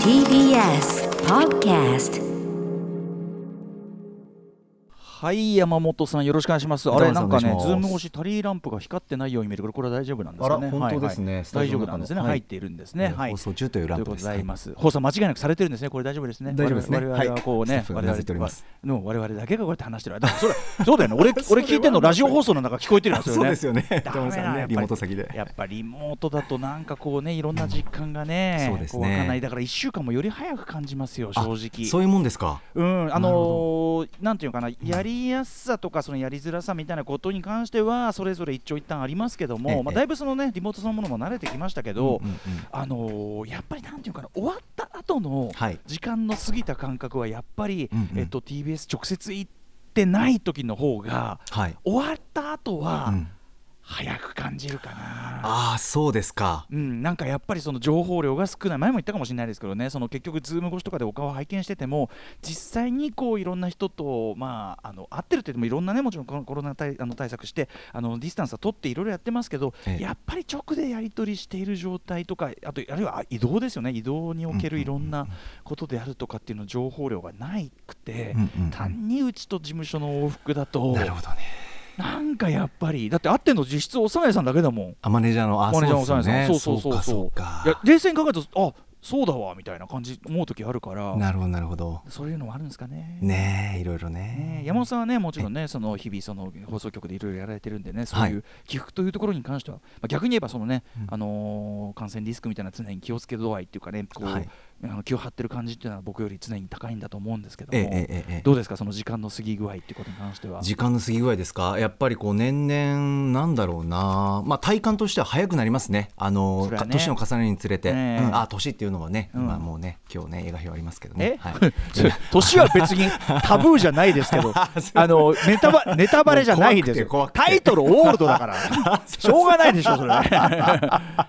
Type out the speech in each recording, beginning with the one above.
TBS Podcast はい山本さんよろしくお願いします。あれ山なんかねズーム越しタリーランプが光ってないように見えるこれこれは大丈夫なんですかね？あら本当ですね。はいはい大丈夫なんですね、はい。入っているんですね、はい。放送中というランプです放送間違いなくされてるんですね。これ大丈夫ですね。大丈夫ですね。我々はこうね、我々はの我々だけがこうやって話してる。それ そうだよね。俺 俺聞いてるのラジオ放送の中聞こえてるんですよね。そうですよね。ダメだリモート先で。やっぱりリモートだとなんかこうねいろんな実感がね、そうですね。かんない。だから1週間もより早く感じますよ正直。そういうもんですか。うん、あのーなんていうのかな、やりやすさとか、そのやりづらさみたいなことに関しては、それぞれ一長一短ありますけども、ええ。まあ、だいぶそのね、リモートそのものも慣れてきましたけど、うんうん。うんあのーやっぱりなんていうのかな、終わった後のはい。時間の過ぎた感覚は、やっぱり、うんうん。えっと、TBS 直接行ってない時の方が、はい。終わった後は、うん早く感じるかな。ああそうですか。うん、なんかやっぱりその情報量が少ない。前も言ったかもしれないですけどね。その結局ズーム越しとかでお顔拝見してても実際にこういろんな人とまああの会ってるって言ってもいろんなねもちろんコロコロナ対あの対策してあのディスタンスは取っていろいろやってますけど、ええ。やっぱり直でやり取りしている状態とかあとあるいは移動ですよね。移動におけるいろんなことであるとかっていうの情報量がないくて、うんうんうん。単にうちと事務所の往復だとなるほどねなんかやっぱりだって会ってんの実質おさがさんだけだもん。あマネージャーのあマネージャーのそうですよね。そうそうそうそう。いや冷静に考えるとあそうだわみたいな感じ思う時あるから。なるほどなるほど。そういうのもあるんですかね。ねえいろいろね。ね山本さんはねもちろんねその日々その放送局でいろいろやられてるんでねそういう起伏というところに関しては、まあ、逆に言えばそのね、うん。あのー感染リスクみたいな常に気をつけ度合いっていうかねこう、はいあの気を張ってる感じっていうのは僕より常に高いんだと思うんですけども、えええどうですかその時間の過ぎ具合っていうことに関しては？時間の過ぎ具合ですか？やっぱりこう年々なんだろうな。まあ体感としては早くなりますね。あのね。年の重ねにつれて、ええ。うん。あ年っていうのはね、うん。まあもうね今日ね映画表ありますけどえ？ね、はい、年は別にタブーじゃないですけど あのネタバネタバレじゃないですよ。タイトルオールドだから。しょうがないでしょそれ。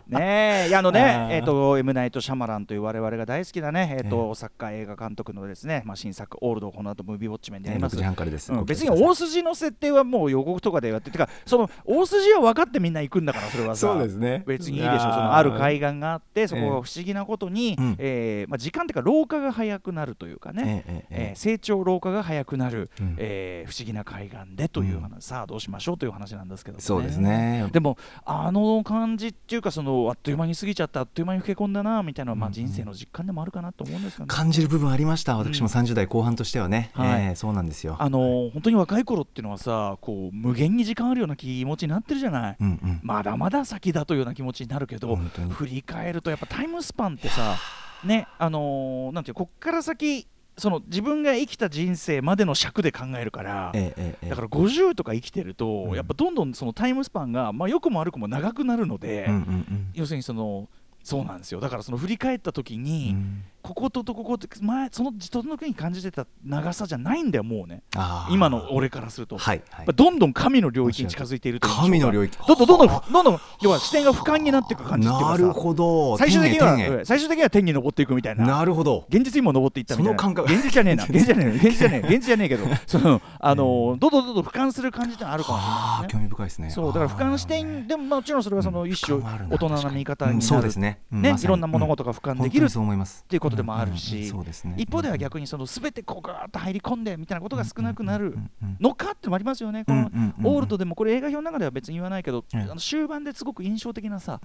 ねえ。いやあのねえっ、と M ナイト・シャマランという我々が大好きなねえっ、と、作家映画監督のですねまあ新作オールドをこの後ムービーウォッチメンでやります。6時半からです、うんご期別に大筋の設定はもう予告とかでやっててかその大筋は分かってみんな行くんだからそれはさ。そうですね。別にいいでしょ。そのある海岸があってそこが不思議なことに、うん。えーまあ、時間っていうか老化が早くなるというかね、えええええー成長老化が早くなる、うん。えー不思議な海岸でという話、さあどうしましょうという話なんですけど、ね、そうですね。でもあの感じっていうかそのあっという間に過ぎちゃったあっという間に老け込んだなみたいなまあ、うん人生の実感でもあるかなと思うんですよね。感じる部分ありました？私も30代後半としてはね、はい。ええそうなんですよ。あのー本当に若い頃っていうのはさこう無限に時間あるような気持ちになってるじゃない、うんうん。まだまだ先だというような気持ちになるけど振り返るとやっぱタイムスパンってさねあのーなんていうこっから先その自分が生きた人生までの尺で考えるから、ええええだから50とか生きてると、うん。やっぱどんどんそのタイムスパンが、まあ、良くも悪くも長くなるので、うんうんうん。要するにそのそうなんですよ。だからその振り返った時に、うん。ここととここって前そのその時に感じてた長さじゃないんだよもうね。今の俺からすると、はい、はい。ぱどんどん神の領域に近づいているという神の領域。どんどんどんどんどんどん要は視点が俯瞰になっていく感じっていうなるほど。最終的には最終的には天に登っていくみたいな。なるほど。現実にも登っていったみたいな。その感覚。現実じゃねえな。現実じゃねえ現実じゃねえ。現実じゃねえけど。そのあのどんどんどんどん俯瞰する感じってあるかもしれあないね。あ興味深いですね。そうだから俯瞰視点でももちろんそれはその一種大人な見方になる、うん。そうですねうん。ねいろんな物事が俯瞰できるっていうことでもあるしね。一方では逆にその全てこうガーッと入り込んでみたいなことが少なくなるのかってのもありますよね、このオールドでもこれ映画表の中では別に言わないけど、うんあの終盤ですごく印象的なさ、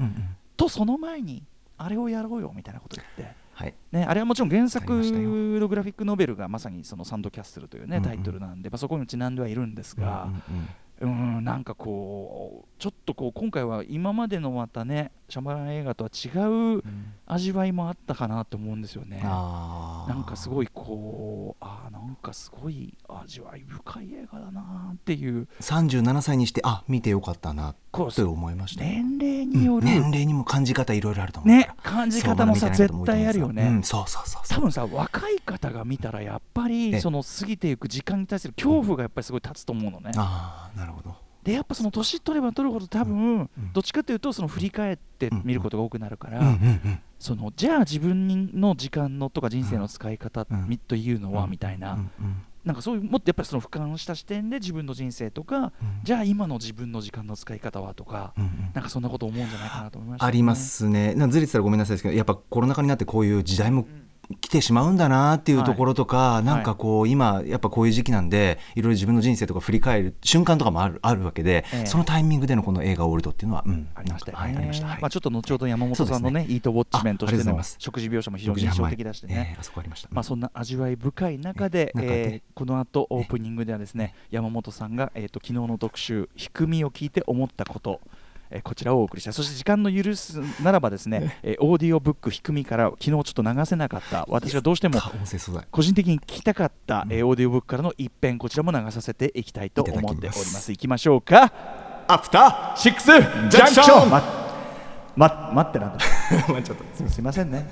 とその前にあれをやろうよみたいなこと言って。はい。ね、あれはもちろん原作のグラフィックノベルがまさにそのサンドキャッスルという、ねタイトルなんで、まあ、そこにちなんではいるんですが、うんなんかこうちょっとこう今回は今までのまたねシャマラン映画とは違ううん。味わいもあったかなと思うんですよね。あー。なんかすごいこうあーなんかすごい味わい深い映画だなっていう。37歳にしてあ見てよかったなこうと思いました。年齢による、年齢にも感じ方いろいろあると思うね感じ方もさ絶対あるよね、うんそうそうそうそう。多分さ若い方が見たらやっぱりえその過ぎていく時間に対する恐怖がやっぱりすごい立つと思うのね。ああなるほどでやっぱその年取れば取るほど多分うん。どっちかというとその振り返って見ることが多くなるから、そのじゃあ自分の時間のとか人生の使い方というのはうん。みたいな、なんかそういうもっとやっぱりその俯瞰した視点で自分の人生とか、じゃあ今の自分の時間の使い方はとか、なんかそんなこと思うんじゃないかなと思いました、ありま。すね、なずれてたらごめんなさいですけど、やっぱコロナ禍になってこういう時代も来てしまうんだなっていうところとか、なんかこう、今、やっぱこういう時期なんで、いろいろ自分の人生とか振り返る瞬間とかもあるあるわけで、ええ。そのタイミングでのこの映画オールドっていうのは、うんありましたよね。はい、ありました。はい。まあちょっと後ほど山本さんのね、ね。イートウォッチメンとしての食事描写も非常に印象的だしてね。ええあそこありました。まあ、そんな味わい深い中で、え中でえーこの後オープニングではですね、山本さんが、えー、と昨日の特集「ひくみ」を聞いて思ったこと、えーこちらをお送りした。そして時間の許すならばですね、えーオーディオブック「ひくみ」から昨日ちょっと流せなかった。私がどうしても個人的に聞きたかった、えーオーディオブックからの一編こちらも流させていきたいと思っております。すいきましょうか。アフタシックスジャンクションまま待ってなんだ。ーちょっとすいませんね。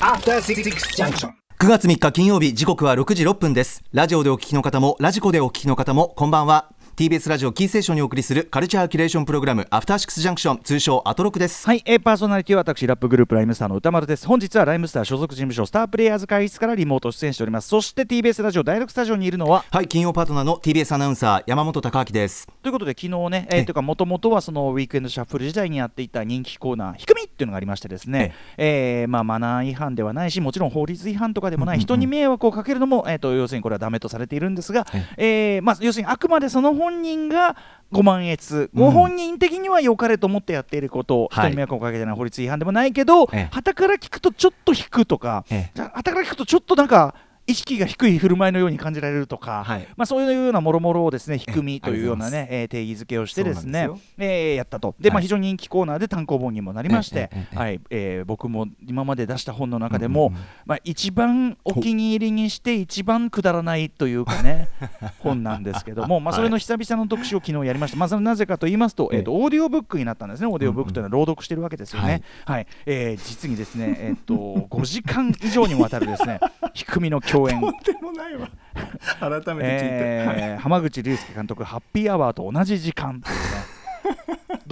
After Six Junction. 9月3日金曜日時刻は6時6分です。ラジオでお聞きの方もラジコでお聞きの方もこんばんは TBS ラジオキーステーションにお送りするカルチャーキュレーションプログラムアフターシックスジャンクション通称アトロクです。はい、えーパーソナリティは私ラップグループライムスターの歌丸です。本日はライムスター所属事務所スタープレイヤーズ会議室からリモート出演しております。そして TBS ラジオ第6スタジオにいるのははい金曜パートナーの TBS アナウンサー山本貴明です。ということで昨日ね、えー、というかもともとはそのウィークエンドシャッフル時代にやっていた人気コーナー「ひくみ」っていうのがありましてですね、えーまあ、マナー違反ではないしもちろん法律違反とかでもない、人に迷惑をかけるのも、えー、と要するにこれはダメとされているんですが、えーまあ、要するにあくまでその本人がご満悦、ご本人的には良かれと思ってやっていること、はい。人に迷惑をかけてない法律違反でもないけど、ええ。旗から聞くとちょっと引くとか、ええ。じゃあ旗から聞くとちょっとなんか意識が低い振る舞いのように感じられるとか、はい。まあ、そういうようなもろもろをですねえ低みというようなね、えー定義づけをしてですねえーやったと。で、まあ、はい非常に人気コーナーで単行本にもなりまして、はい。えー僕も今まで出した本の中でも、まあ、一番お気に入りにして一番くだらないというかね 本なんですけども、まあ、それの久々の特集を昨日やりました、まあ、それなぜかと言いますと,、えー、とオーディオブックになったんですね。オーディオブックというのは朗読してるわけですよね、はい。えー実にですね、えー、と5時間以上にもわたるですね 低みの共演。でもないわ。改めえー浜口竜介監督、ハッピーアワーと同じ時間。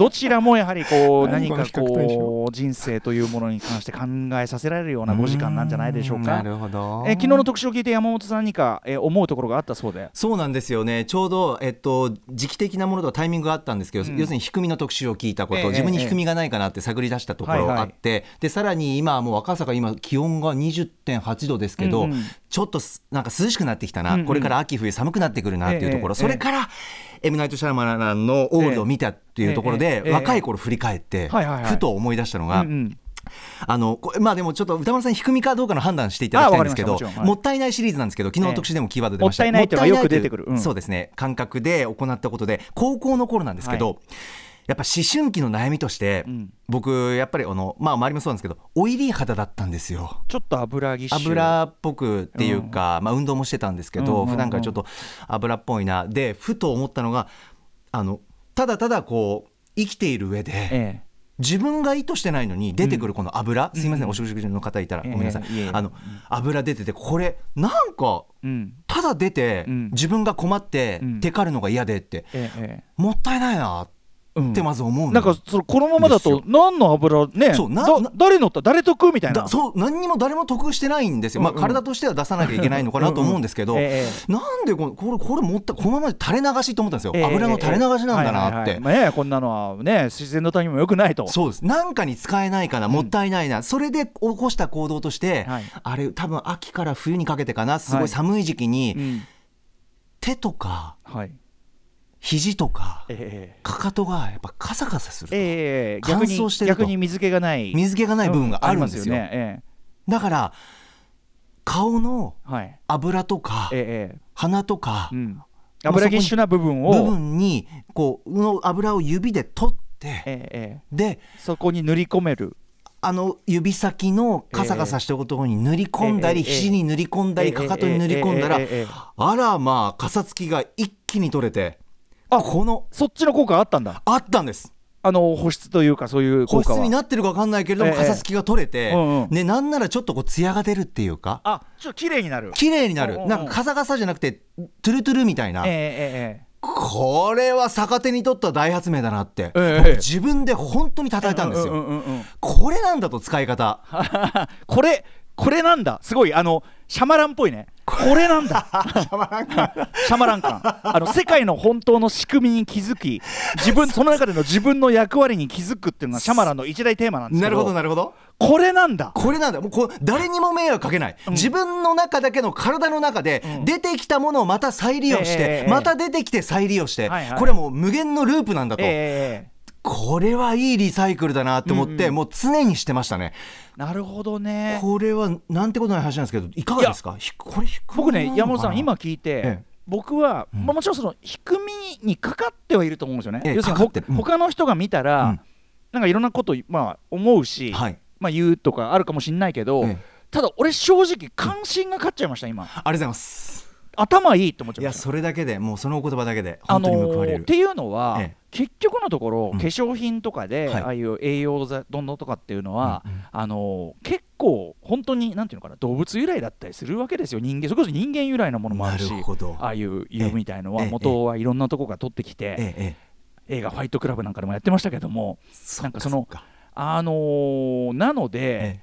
どちらもやはりこう 何か何こう人生というものに関して考えさせられるような5時間なんじゃないでしょうか。なるほど。えー昨日の特集を聞いて山本さん何か、えー思うところがあったそうで。そうなんですよね。ちょうど、えっと、時期的なものとはタイミングがあったんですけど、うん。要するに低みの特集を聞いたこと、ええ自分に低みがないかなって探り出したところがあって、でさらに今はもう赤坂今気温が20.8度ですけど、うんうん。ちょっとすなんか涼しくなってきたな、うんうん。これから秋冬寒くなってくるなっていうところ、ええ。それから、エムナイト・シャーマランのオールドを見たっていうところで、若い頃振り返って、ふと思い出したのが、あのまあでもちょっと歌丸さん低みかどうかの判断していただきたいんですけどもったいないシリーズなんですけど昨日の特集でもキーワード出ました、ええもったいないっていうのがよく出てくる。もったいないといううん。そうですね。感覚で行ったことで高校の頃なんですけど、はいやっぱ思春期の悩みとして、うん。僕やっぱりあのまあ周りもそうなんですけどオイリー肌だったんですよ。ちょっと油ぎっ油っぽくっていうか、まあ、運動もしてたんですけど、うんうんうん。普段からちょっと油っぽいな。でふと思ったのがあのただただこう生きている上で、え自分が意図してないのに出てくるこの油、すいません、お食事の方いたらええ。ごめんなさい、いえあの油出ててこれなんかえうん。ただ出て、うん。自分が困って、うん。テカるのが嫌でって。えええもったいないなえうんってまず思うのなんかそのこのままだと何の油ねそうな誰乗った誰得みたいな。だそう何にも誰も得してないんですよ、まあ、体としては出さなきゃいけないのかなと思うんですけど、なんでこれこれこれもったこのままで垂れ流しと思ったんですよ、ええ油の垂れ流しなんだなって。はいはいはい。まあねこんなのはね自然のためにも良くないと。そうです。なんかに使えないかな、もったいないな、それで起こした行動として、はい。あれ、多分秋から冬にかけてかな、すはいごい。寒い時期に、うん。手とかはい肘とか、ええかかとがやっぱカサカサすると、ええ乾燥してると逆に水気がない。水気がない部分があるんですよ。うね。えだから、顔の油とか、えええ鼻とか、えうん。油ぎっしゅな部分を。部分に、こう、の油を指で取って、で、そこに塗り込める。あの指先のカサカサしたところに塗り込んだり、肘に塗り込んだり、ええかかとに塗り込んだら、あらまあ、かさつきが一気に取れて、あこの、そっちの効果あったんだ。あったんです。あの保湿というかそういう効保湿になってるか分かんないけれども、ええ。かさつきが取れて、うんうん。ね、なんならちょっとこう、艶が出るっていうか、あちょっと綺麗になる。綺麗になる。うんうんうん。なんかカサカサじゃなくて、トゥルトゥルみたいな。ええ。えええこれは逆手に取った大発明だなって、ええ僕自分で本当に叩いたんですよ。これなんだと使い方。これこれなんだ。すごいあのシャマランっぽいね。これなんだ。シャマラン感 シャマラン感あの世界の本当の仕組みに気づき自分 その中での自分の役割に気づくっていうのがシャマランの一大テーマなんですけどなるほどなるほど。これなんだ。これなんだ。もうこう誰にも迷惑かけない、自分の中だけの体の中でうん。出てきたものをまた再利用して、ええまた出てきて再利用して、はいはい。これはもう無限のループなんだと、ええこれはいいリサイクルだなって思って、うんうん。もう常にしてましたね。なるほどね。これはなんてことない話なんですけどいかがですか？ひこれ僕ね山本さん今聞いて、ええ。僕は、うん。まあ、もちろんその仕組みにかかってはいると思うんですよね、ええ要するにかかってる。うん。ほ他の人が見たら、うん。なんかいろんなこと、まあ、思うし、はい。まあ、言うとかあるかもしれないけど、ええ。ただ俺正直関心が勝っちゃいました今。ありがとうございます頭いいって思っちゃいやいましたそれだけでもうそのお言葉だけであ本当に報わのれる、ーっていうのは、ええ。結局のところ、うん化粧品とかで、はいああいう栄養剤どんどんとかっていうのは、うんうん。あのー結構本当になんていうのかな動物由来だったりするわけですよ。人間それこそ人間由来のものもあるしああいう湯みたいのはええ。元はいろんなとこが取ってきて、映画「ファイトクラブ」なんかでもやってましたけどもなんかそのあのーなので、え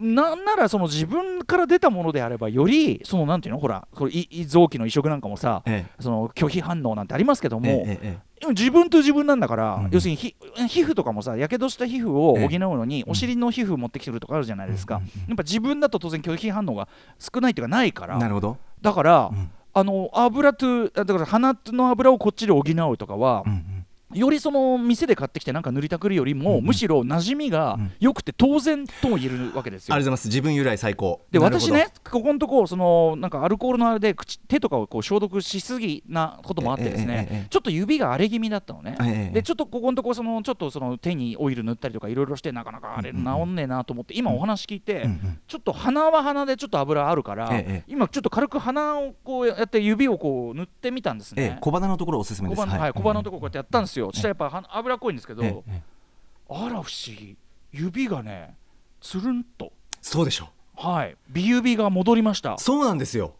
なんならその自分から出たものであればよりそのなんていうのほらこれ臓器の移植なんかもさ、ええ。その拒否反応なんてありますけども、え自分と自分なんだから、うん。要するにひ皮膚とかもさやけどした皮膚をええ。補うのに、うん。お尻の皮膚持ってきてるとかあるじゃないですか、やっぱ自分だと当然拒否反応が少ないっていうかないからなるほど、だから、うん。あの油とだから鼻の油をこっちで補うとかはう、んうんよりその店で買ってきてなんか塗りたくるよりも、むしろ馴染みがうん。良くて当然とも言えるわけですよ。ありがとうございます。自分由来最高。で私ね、ここのとこそのなんかアルコールのあれで口手とかをこう消毒しすぎなこともあってですね、ちょっと指が荒れ気味だったのね、ええでちょっとここのとこそのちょっとその手にオイル塗ったりとかいろいろしてなかなかあれ治うんねえなと思って今お話聞いて、ちょっと鼻は鼻でちょっと油あるから、ええ今ちょっと軽く鼻をこうやって指をこう塗ってみたんですね。ええ小鼻のところおすすめです。小鼻はい、小鼻のところこうやってやったんですよ、ええ。そしたらやっぱは油っこいんですけど、あら不思議。指がねつるんと。そうでしょ。はい。美指が戻りました。そうなんですよ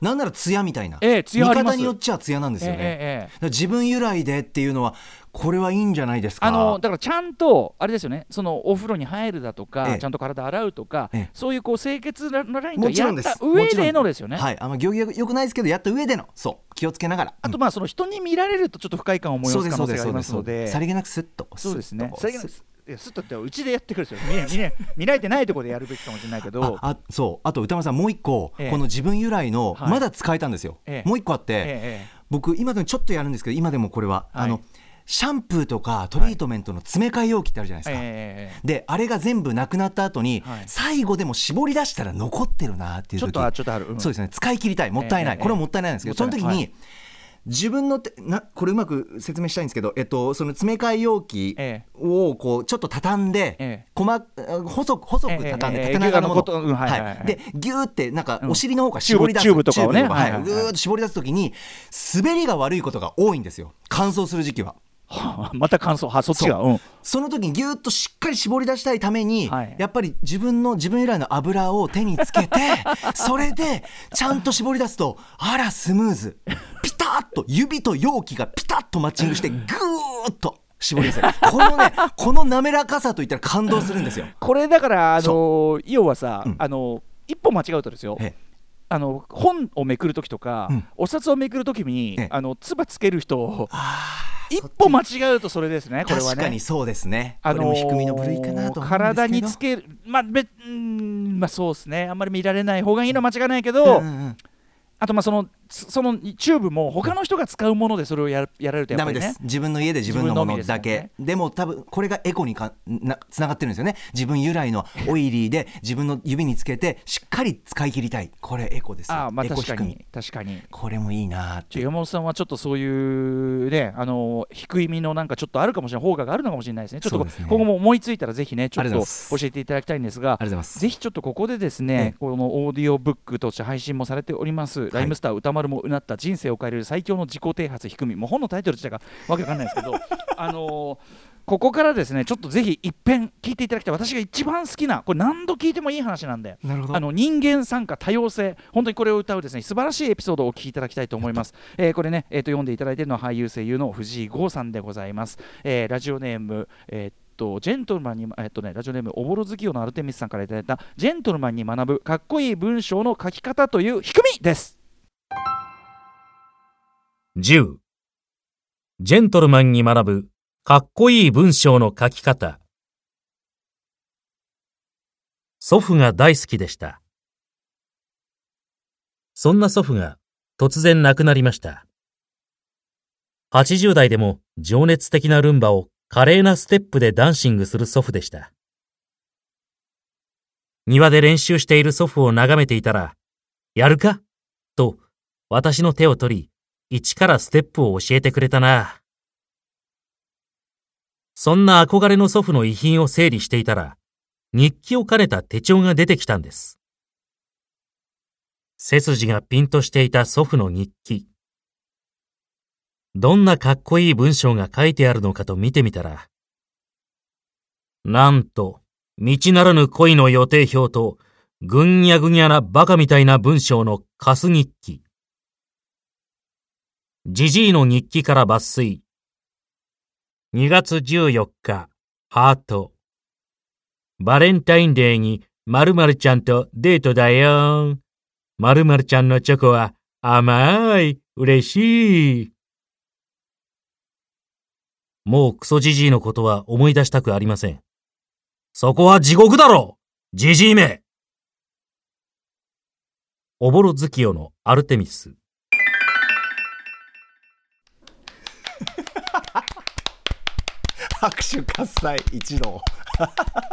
なんなら艶みたいな、ええ艶あります。見方によっちゃ艶なんですよね、ええええだから自分由来でっていうのはこれはいいんじゃないですか。あのだからちゃんとあれですよね。そのお風呂に入るだとか、ええ。ちゃんと体洗うとか、ええ。そういうこう清潔なラインとやった上でのです。よね、はい。あんま行儀よくないですけどやった上での。そう。気をつけながら。あとまあその人に見られるとちょっと不快感をうん。催そうです可能性がありますので。さりげなくスッと。そうですね。さりげなくいやすっとってうちでやってくるんですよ。見え見え見られてないところでやるべきかもしれないけど。ああそう。あと歌丸さんもう一個、ええ。この自分由来の、はい。まだ使えたんですよ、ええ。もう一個あって、ええ僕今でもちょっとやるんですけど今でもこれは、はい。あのシャンプーとかトリートメントの詰め替え容器ってあるじゃないですか、であれが全部なくなった後に、はい。最後でも絞り出したら残ってるなっていう時。ちょっとあちょっとある、うん。そうですね。使い切りたい。もったいない、ええこれはもったいないんですけど、ええその時に、はい自分の手なこれうまく説明したいんですけど、えっと、その詰め替え容器えをこうちょっと畳んで、ええ。細細く細く畳んで、ええええ縦長のもの、ええあのことうんはいはいはい。でギューってなんかうん。お尻の方から絞り出す、チューブチューブとかをね。はいぐーっと絞り出す時に滑りが悪いことが多いんですよ。乾燥する時期は。はあまた乾燥はそっちが。う。ん。その時にぎゅーっとしっかり絞り出したいために、はい。やっぱり自分の自分由来の油を手につけて それでちゃんと絞り出すとあらスムーズ。ピタッと指と容器がピタッとマッチングしてぐーっと絞り出せる。このね この滑らかさといったら感動するんですよ。これだからあの要はさ、うん。あの一歩間違うとですよ。えあの本をめくるときとか、うん。お札をめくるときにええ。あの唾つける人を一歩間違うとそれですねこれはね。確かにそうですね。あのーこれも仕組みの部類かなと体につける。まあべうーんまあそうですね。あんまり見られない方がいいのは間違いないけど、うんうんうん。あとまあそのそそのチューブも他の人が使うものでそれをやるやられるとやっぱりね。です。自分の家で自分のものだけ。自で,、も多分これがエコにかなつながってるんですよね。自分由来のオイリーで 自分の指につけてしっかり使い切りたい。これエコですよ。ああまあ確かに確かに。これもいいなーって。山本さんはちょっとそういうねあの低みのなんかちょっとあるかもしれない方があるのかもしれないですね。ちょっとね今後も思いついたらぜひねちょっと教えていただきたいんですがぜひちょっとここでですね、ええ。このオーディオブックとして配信もされております、 RHYMESTER宇多丸も唸った人生を変えれる最強の自己啓発低みもう本のタイトル自体がわけわかんないですけど あのーここからですねちょっとぜひ一遍聞いていただきたい。私が一番好きなこれ何度聞いてもいい話なんでなるほど。あの人間参加多様性本当にこれを歌うですね素晴らしいエピソードをお聞きいただきたいと思います、えーこれね、えーと読んでいただいているのは俳優声優の藤井剛さんでございます、えーラジオネーム、えーとジェントルマンに、えっとね、ラジオネームおぼろ月夜のアルテミスさんからいただいたジェントルマンに学ぶかっこいい文章の書き方という仕組みです10ジェントルマンに学ぶかっこいい文章の書き方。祖父が大好きでした。そんな祖父が突然亡くなりました。80代でも情熱的なルンバを華麗なステップでダンシングする祖父でした。庭で練習している祖父を眺めていたらやるか？と私の手を取り一からステップを教えてくれたな。そんな憧れの祖父の遺品を整理していたら、日記を兼ねた手帳が出てきたんです。背筋がピンとしていた祖父の日記。どんなかっこいい文章が書いてあるのかと見てみたら、なんと、道ならぬ恋の予定表と、ぐんにゃぐにゃなバカみたいな文章のカス日記。ジジイの日記から抜粋。2月14日、ハート。バレンタインデーに〇〇ちゃんとデートだよ。〇〇ちゃんのチョコは甘い、嬉しい。もうクソジジイのことは思い出したくありません。そこは地獄だろジジイめおぼろ月夜のアルテミス。拍手喝采一同。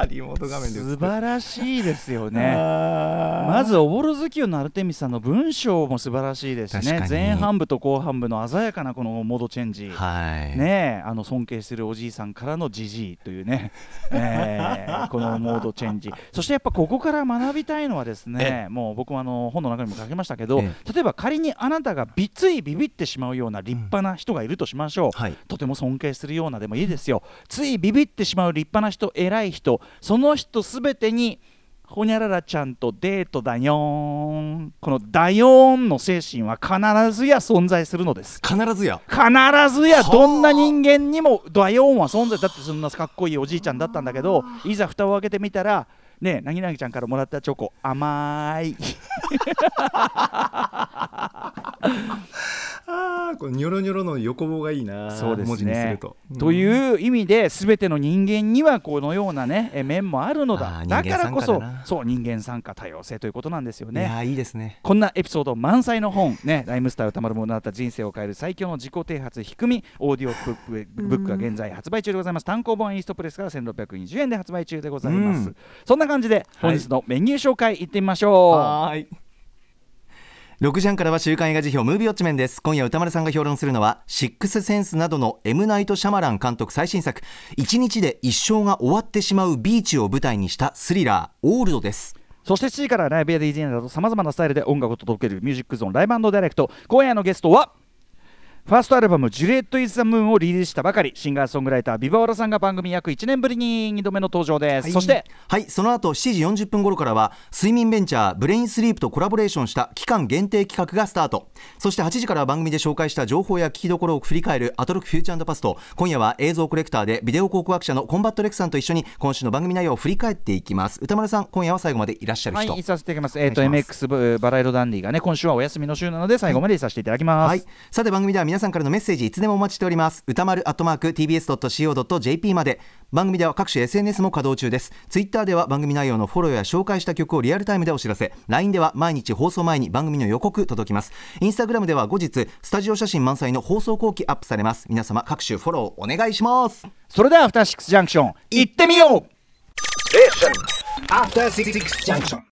リモート画面で素晴らしいですよね。ねまずおぼろ月夜のアルテミスさんの文章も素晴らしいですしね前半部と後半部の鮮やかなこのモードチェンジ、はい。ねえあの尊敬するおじいさんからのじじいというね、えーこのモードチェンジ。そしてやっぱここから学びたいのはですねもう僕もあの本の中にも書きましたけどえ例えば仮にあなたがびついビビってしまうような立派な人がいるとしましょう、はい。とても尊敬するようなでもいいですよ。ついビビってしまう立派な人偉い人その人すべてにほにゃららちゃんとデートだよーん。このだよーんの精神は必ずや存在するのです。必ずや。必ずやどんな人間にもダヨーンは存在。だってそんなかっこいいおじいちゃんだったんだけどいざ蓋を開けてみたらねえなぎなぎちゃんからもらったチョコ甘い ああこのニョロニョロの横棒がいいなそうですね。文字にすると。という意味で全ての人間にはこのようなねえ面もあるのあだーだからこそ人間参加だな。そう人間参加多様性ということなんですよね。いやーいいですね。こんなエピソード満載の本、ね、ライムスター歌丸物語った人生を変える最強の自己啓発仕組みオーディオブックブックが現在発売中でございます。単行本イーストプレスから1620円で発売中でございます、うん。そんな感じで本日のメニュー紹介いってみましょう、はーい6時半からは週刊映画時評ムービーウォッチメンです。今夜宇多丸さんが評論するのはシックスセンスなどの M ナイト・シャマラン監督最新作。一日で一生が終わってしまうビーチを舞台にしたスリラーオールドです。そして7時からライブや DJ などさまざまなスタイルで音楽を届けるミュージックゾーンライブダイレクト。今夜のゲストはファーストアルバム「ジュレット・イズ・ザ・ムーン」をリリースしたばかり。シンガーソングライタービバオラさんが番組約1年ぶりに2度目の登場です、そしてはいその後7時40分頃からは睡眠ベンチャーブレインスリープとコラボレーションした期間限定企画がスタート。そして8時からは番組で紹介した情報や聞きどころを振り返るアトロクフューチャーパスト。今夜は映像コレクターでビデオ考古学者のコンバットレックさんと一緒に今週の番組内容を振り返っていきます。宇多丸さん今夜は最後までいらっしゃる人、はい、いさせていきます。えっ、と、お願いします MX バラ色ダンディがね、今週はお休みの週なので、最後までいさせていただきます。はい、さて番組では皆さんからのメッセージいつでもお待ちしております。宇多丸アットマーク TBS.CO.JP まで。番組では各種 SNS も稼働中です。ツイッターでは番組内容のフォローや紹介した曲をリアルタイムでお知らせ。LINE では毎日放送前に番組の予告届きます。インスタグラムでは後日スタジオ写真満載の放送後期アップされます。皆様各種フォローお願いします。それでは、アフターシックスジャンクション、行ってみよう。After Six Junction.